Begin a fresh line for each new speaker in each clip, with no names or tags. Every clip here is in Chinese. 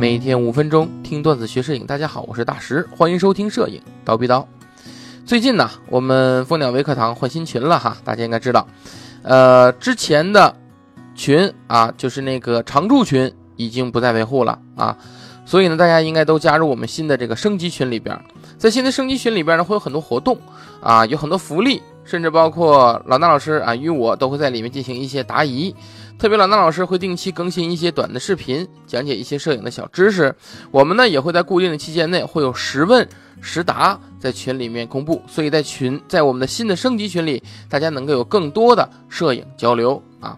每天五分钟听段子学摄影，大家好，我是大石，欢迎收听摄影刀逼刀。最近呢，我们蜂鸟微课堂换新群了哈，大家应该知道，呃，之前的群啊，就是那个常驻群已经不再维护了啊，所以呢，大家应该都加入我们新的这个升级群里边，在新的升级群里边呢，会有很多活动啊，有很多福利。甚至包括老衲老师啊，与我都会在里面进行一些答疑。特别老衲老师会定期更新一些短的视频，讲解一些摄影的小知识。我们呢也会在固定的期间内会有实问实答在群里面公布。所以在群，在我们的新的升级群里，大家能够有更多的摄影交流啊。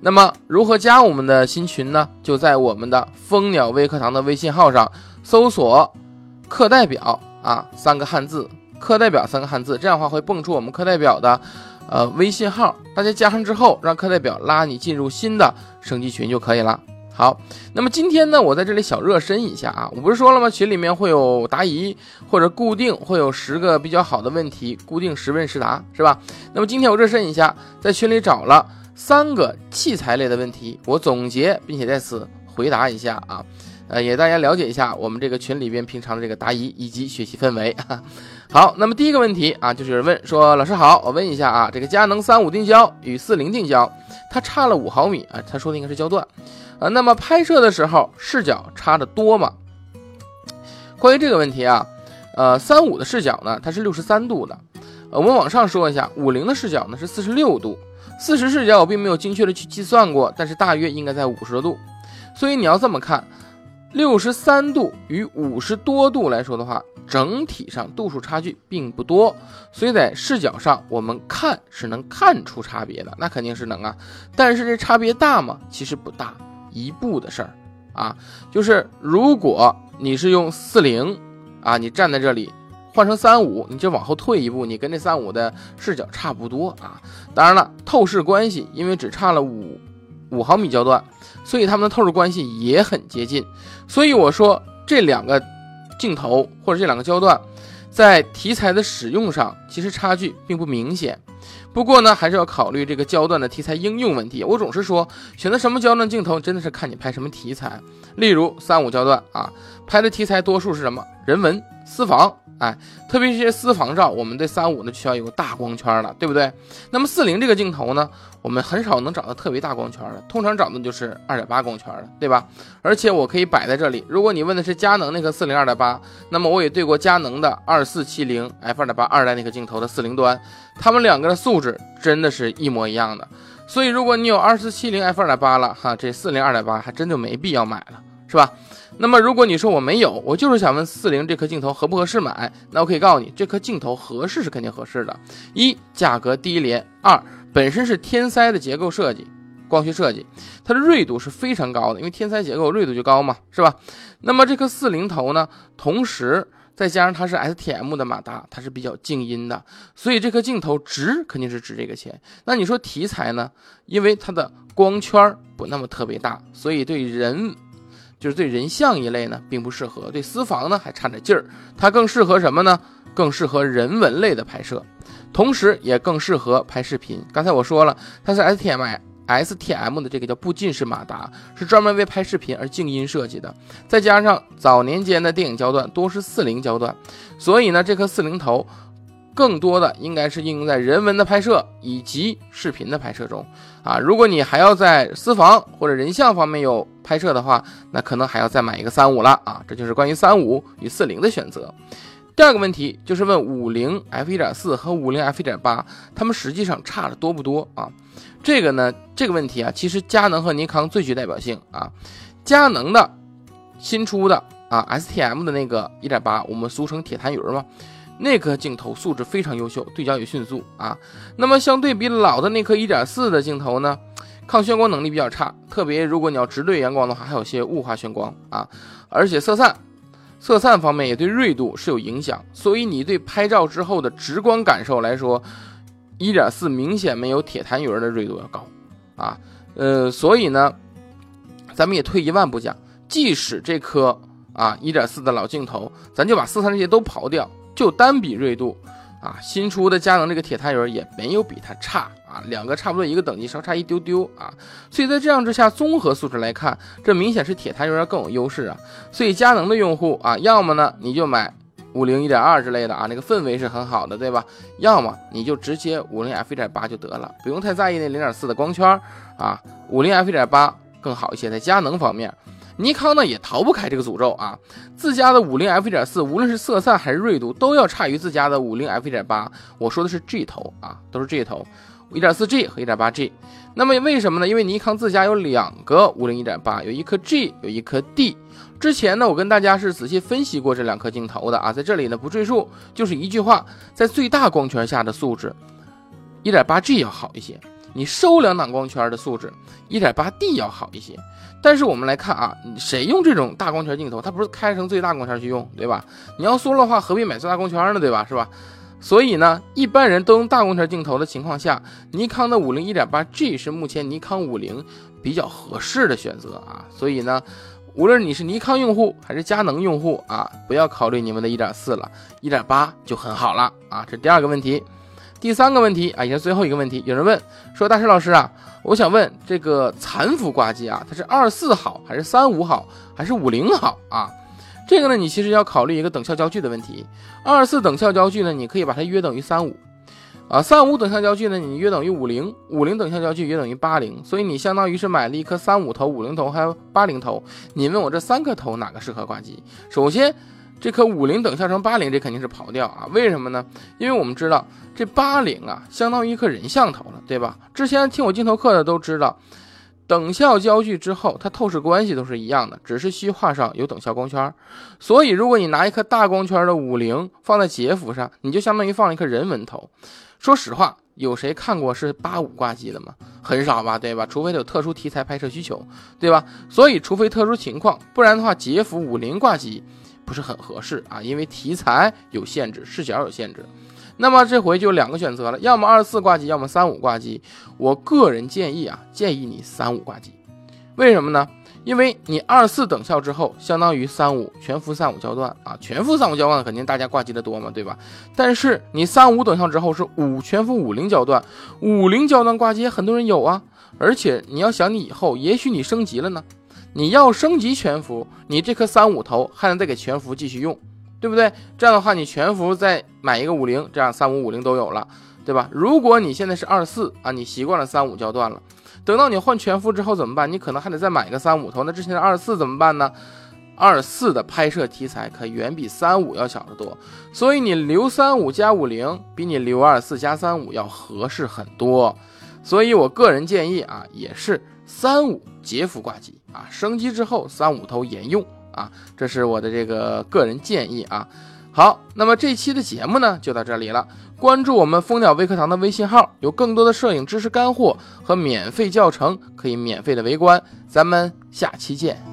那么如何加我们的新群呢？就在我们的蜂鸟微课堂的微信号上搜索“课代表”啊，三个汉字。课代表三个汉字，这样的话会蹦出我们课代表的，呃，微信号，大家加上之后，让课代表拉你进入新的升级群就可以了。好，那么今天呢，我在这里小热身一下啊，我不是说了吗？群里面会有答疑，或者固定会有十个比较好的问题，固定十问十答，是吧？那么今天我热身一下，在群里找了三个器材类的问题，我总结并且在此回答一下啊。呃，也大家了解一下我们这个群里边平常的这个答疑以及学习氛围。好，那么第一个问题啊，就是问说，老师好，我问一下啊，这个佳能三五定焦与四零定焦，它差了五毫米啊，他说的应该是焦段啊。那么拍摄的时候视角差的多吗？关于这个问题啊，呃，三五的视角呢，它是六十三度的，呃，我们往上说一下，五零的视角呢是四十六度，四十视角我并没有精确的去计算过，但是大约应该在五十多度，所以你要这么看。六十三度与五十多度来说的话，整体上度数差距并不多，所以在视角上我们看是能看出差别的，那肯定是能啊。但是这差别大吗？其实不大，一步的事儿啊。就是如果你是用四零啊，你站在这里换成三五，你就往后退一步，你跟这三五的视角差不多啊。当然了，透视关系因为只差了五五毫米焦段。所以它们的透视关系也很接近，所以我说这两个镜头或者这两个焦段，在题材的使用上其实差距并不明显。不过呢，还是要考虑这个焦段的题材应用问题。我总是说，选择什么焦段镜头真的是看你拍什么题材。例如三五焦段啊，拍的题材多数是什么？人文、私房。哎，特别是些私房照，我们对三五呢需要有个大光圈了，对不对？那么四零这个镜头呢，我们很少能找到特别大光圈的，通常找的就是二点八光圈的，对吧？而且我可以摆在这里。如果你问的是佳能那个四零二点八，那么我也对过佳能的二四七零 f 二点八二代那个镜头的四零端，它们两个的素质真的是一模一样的。所以如果你有二四七零 f 二点八了哈，这四零二点八还真就没必要买了，是吧？那么，如果你说我没有，我就是想问四零这颗镜头合不合适买，那我可以告诉你，这颗镜头合适是肯定合适的。一，价格低廉；二，本身是天塞的结构设计，光学设计，它的锐度是非常高的，因为天塞结构锐度就高嘛，是吧？那么这颗四零头呢，同时再加上它是 STM 的马达，它是比较静音的，所以这颗镜头值肯定是值这个钱。那你说题材呢？因为它的光圈不那么特别大，所以对人。就是对人像一类呢，并不适合；对私房呢，还差点劲儿。它更适合什么呢？更适合人文类的拍摄，同时也更适合拍视频。刚才我说了，它是 STM STM 的这个叫步进式马达，是专门为拍视频而静音设计的。再加上早年间的电影焦段多是四零焦段，所以呢，这颗四零头。更多的应该是应用在人文的拍摄以及视频的拍摄中啊。如果你还要在私房或者人像方面有拍摄的话，那可能还要再买一个三五了啊。这就是关于三五与四零的选择。第二个问题就是问五零 f 一点四和五零 f 一点八，它们实际上差的多不多啊？这个呢，这个问题啊，其实佳能和尼康最具代表性啊。佳能的新出的啊 STM 的那个一点八，我们俗称铁痰盂嘛。那颗镜头素质非常优秀，对焦也迅速啊。那么相对比老的那颗一点四的镜头呢，抗眩光能力比较差，特别如果你要直对阳光的话，还有些雾化眩光啊。而且色散，色散方面也对锐度是有影响。所以你对拍照之后的直观感受来说，一点四明显没有铁痰盂的锐度要高啊。呃，所以呢，咱们也退一万步讲，即使这颗啊一点四的老镜头，咱就把色散这些都刨掉。就单比锐度，啊，新出的佳能这个铁探云也没有比它差啊，两个差不多一个等级，稍差一丢丢啊。所以在这样之下，综合素质来看，这明显是铁探云要更有优势啊。所以佳能的用户啊，要么呢你就买五零一点二之类的啊，那个氛围是很好的，对吧？要么你就直接五零 F 一点八就得了，不用太在意那零点四的光圈啊。五零 F 一点八更好一些，在佳能方面。尼康呢也逃不开这个诅咒啊，自家的五零 F 一点四，无论是色散还是锐度，都要差于自家的五零 F 一点八。我说的是 G 头啊，都是 G 头，一点四 G 和一点八 G。那么为什么呢？因为尼康自家有两个五零一点八，有一颗 G，有一颗 D。之前呢，我跟大家是仔细分析过这两颗镜头的啊，在这里呢不赘述，就是一句话，在最大光圈下的素质，一点八 G 要好一些。你收两档光圈的素质，一点八 D 要好一些。但是我们来看啊，谁用这种大光圈镜头？它不是开成最大光圈去用，对吧？你要缩的话，何必买最大光圈呢？对吧？是吧？所以呢，一般人都用大光圈镜头的情况下，尼康的五零一点八 G 是目前尼康五零比较合适的选择啊。所以呢，无论你是尼康用户还是佳能用户啊，不要考虑你们的一点四了，一点八就很好了啊。这第二个问题。第三个问题啊，也是最后一个问题。有人问说：“大师老师啊，我想问这个残幅挂机啊，它是二四好还是三五好还是五零好啊？这个呢，你其实要考虑一个等效焦距的问题。二四等效焦距呢，你可以把它约等于三五啊；三五等效焦距呢，你约等于五零；五零等效焦距约等于八零。所以你相当于是买了一颗三五头、五零头还有八零头。你问我这三颗头哪个适合挂机？首先。这颗五零等效成八零，这肯定是跑掉啊！为什么呢？因为我们知道这八零啊，相当于一颗人像头了，对吧？之前听我镜头课的都知道，等效焦距之后，它透视关系都是一样的，只是虚化上有等效光圈。所以，如果你拿一颗大光圈的五零放在杰幅上，你就相当于放了一颗人文头。说实话，有谁看过是八五挂机的吗？很少吧，对吧？除非有特殊题材拍摄需求，对吧？所以，除非特殊情况，不然的话，杰幅五零挂机。不是很合适啊，因为题材有限制，视角有限制。那么这回就两个选择了，要么二四挂机，要么三五挂机。我个人建议啊，建议你三五挂机。为什么呢？因为你二四等效之后，相当于三五全幅三五焦段啊，全幅三五焦段肯定大家挂机的多嘛，对吧？但是你三五等效之后是五全幅五零焦段，五零焦段挂机很多人有啊，而且你要想你以后，也许你升级了呢。你要升级全幅，你这颗三五头还能再给全幅继续用，对不对？这样的话，你全幅再买一个五零，这样三五五零都有了，对吧？如果你现在是二四啊，你习惯了三五焦段了，等到你换全幅之后怎么办？你可能还得再买一个三五头，那之前的二四怎么办呢？二四的拍摄题材可远比三五要小得多，所以你留三五加五零比你留二四加三五要合适很多，所以我个人建议啊，也是。三五截幅挂机啊，升级之后三五头沿用啊，这是我的这个个人建议啊。好，那么这期的节目呢就到这里了。关注我们蜂鸟微课堂的微信号，有更多的摄影知识干货和免费教程可以免费的围观。咱们下期见。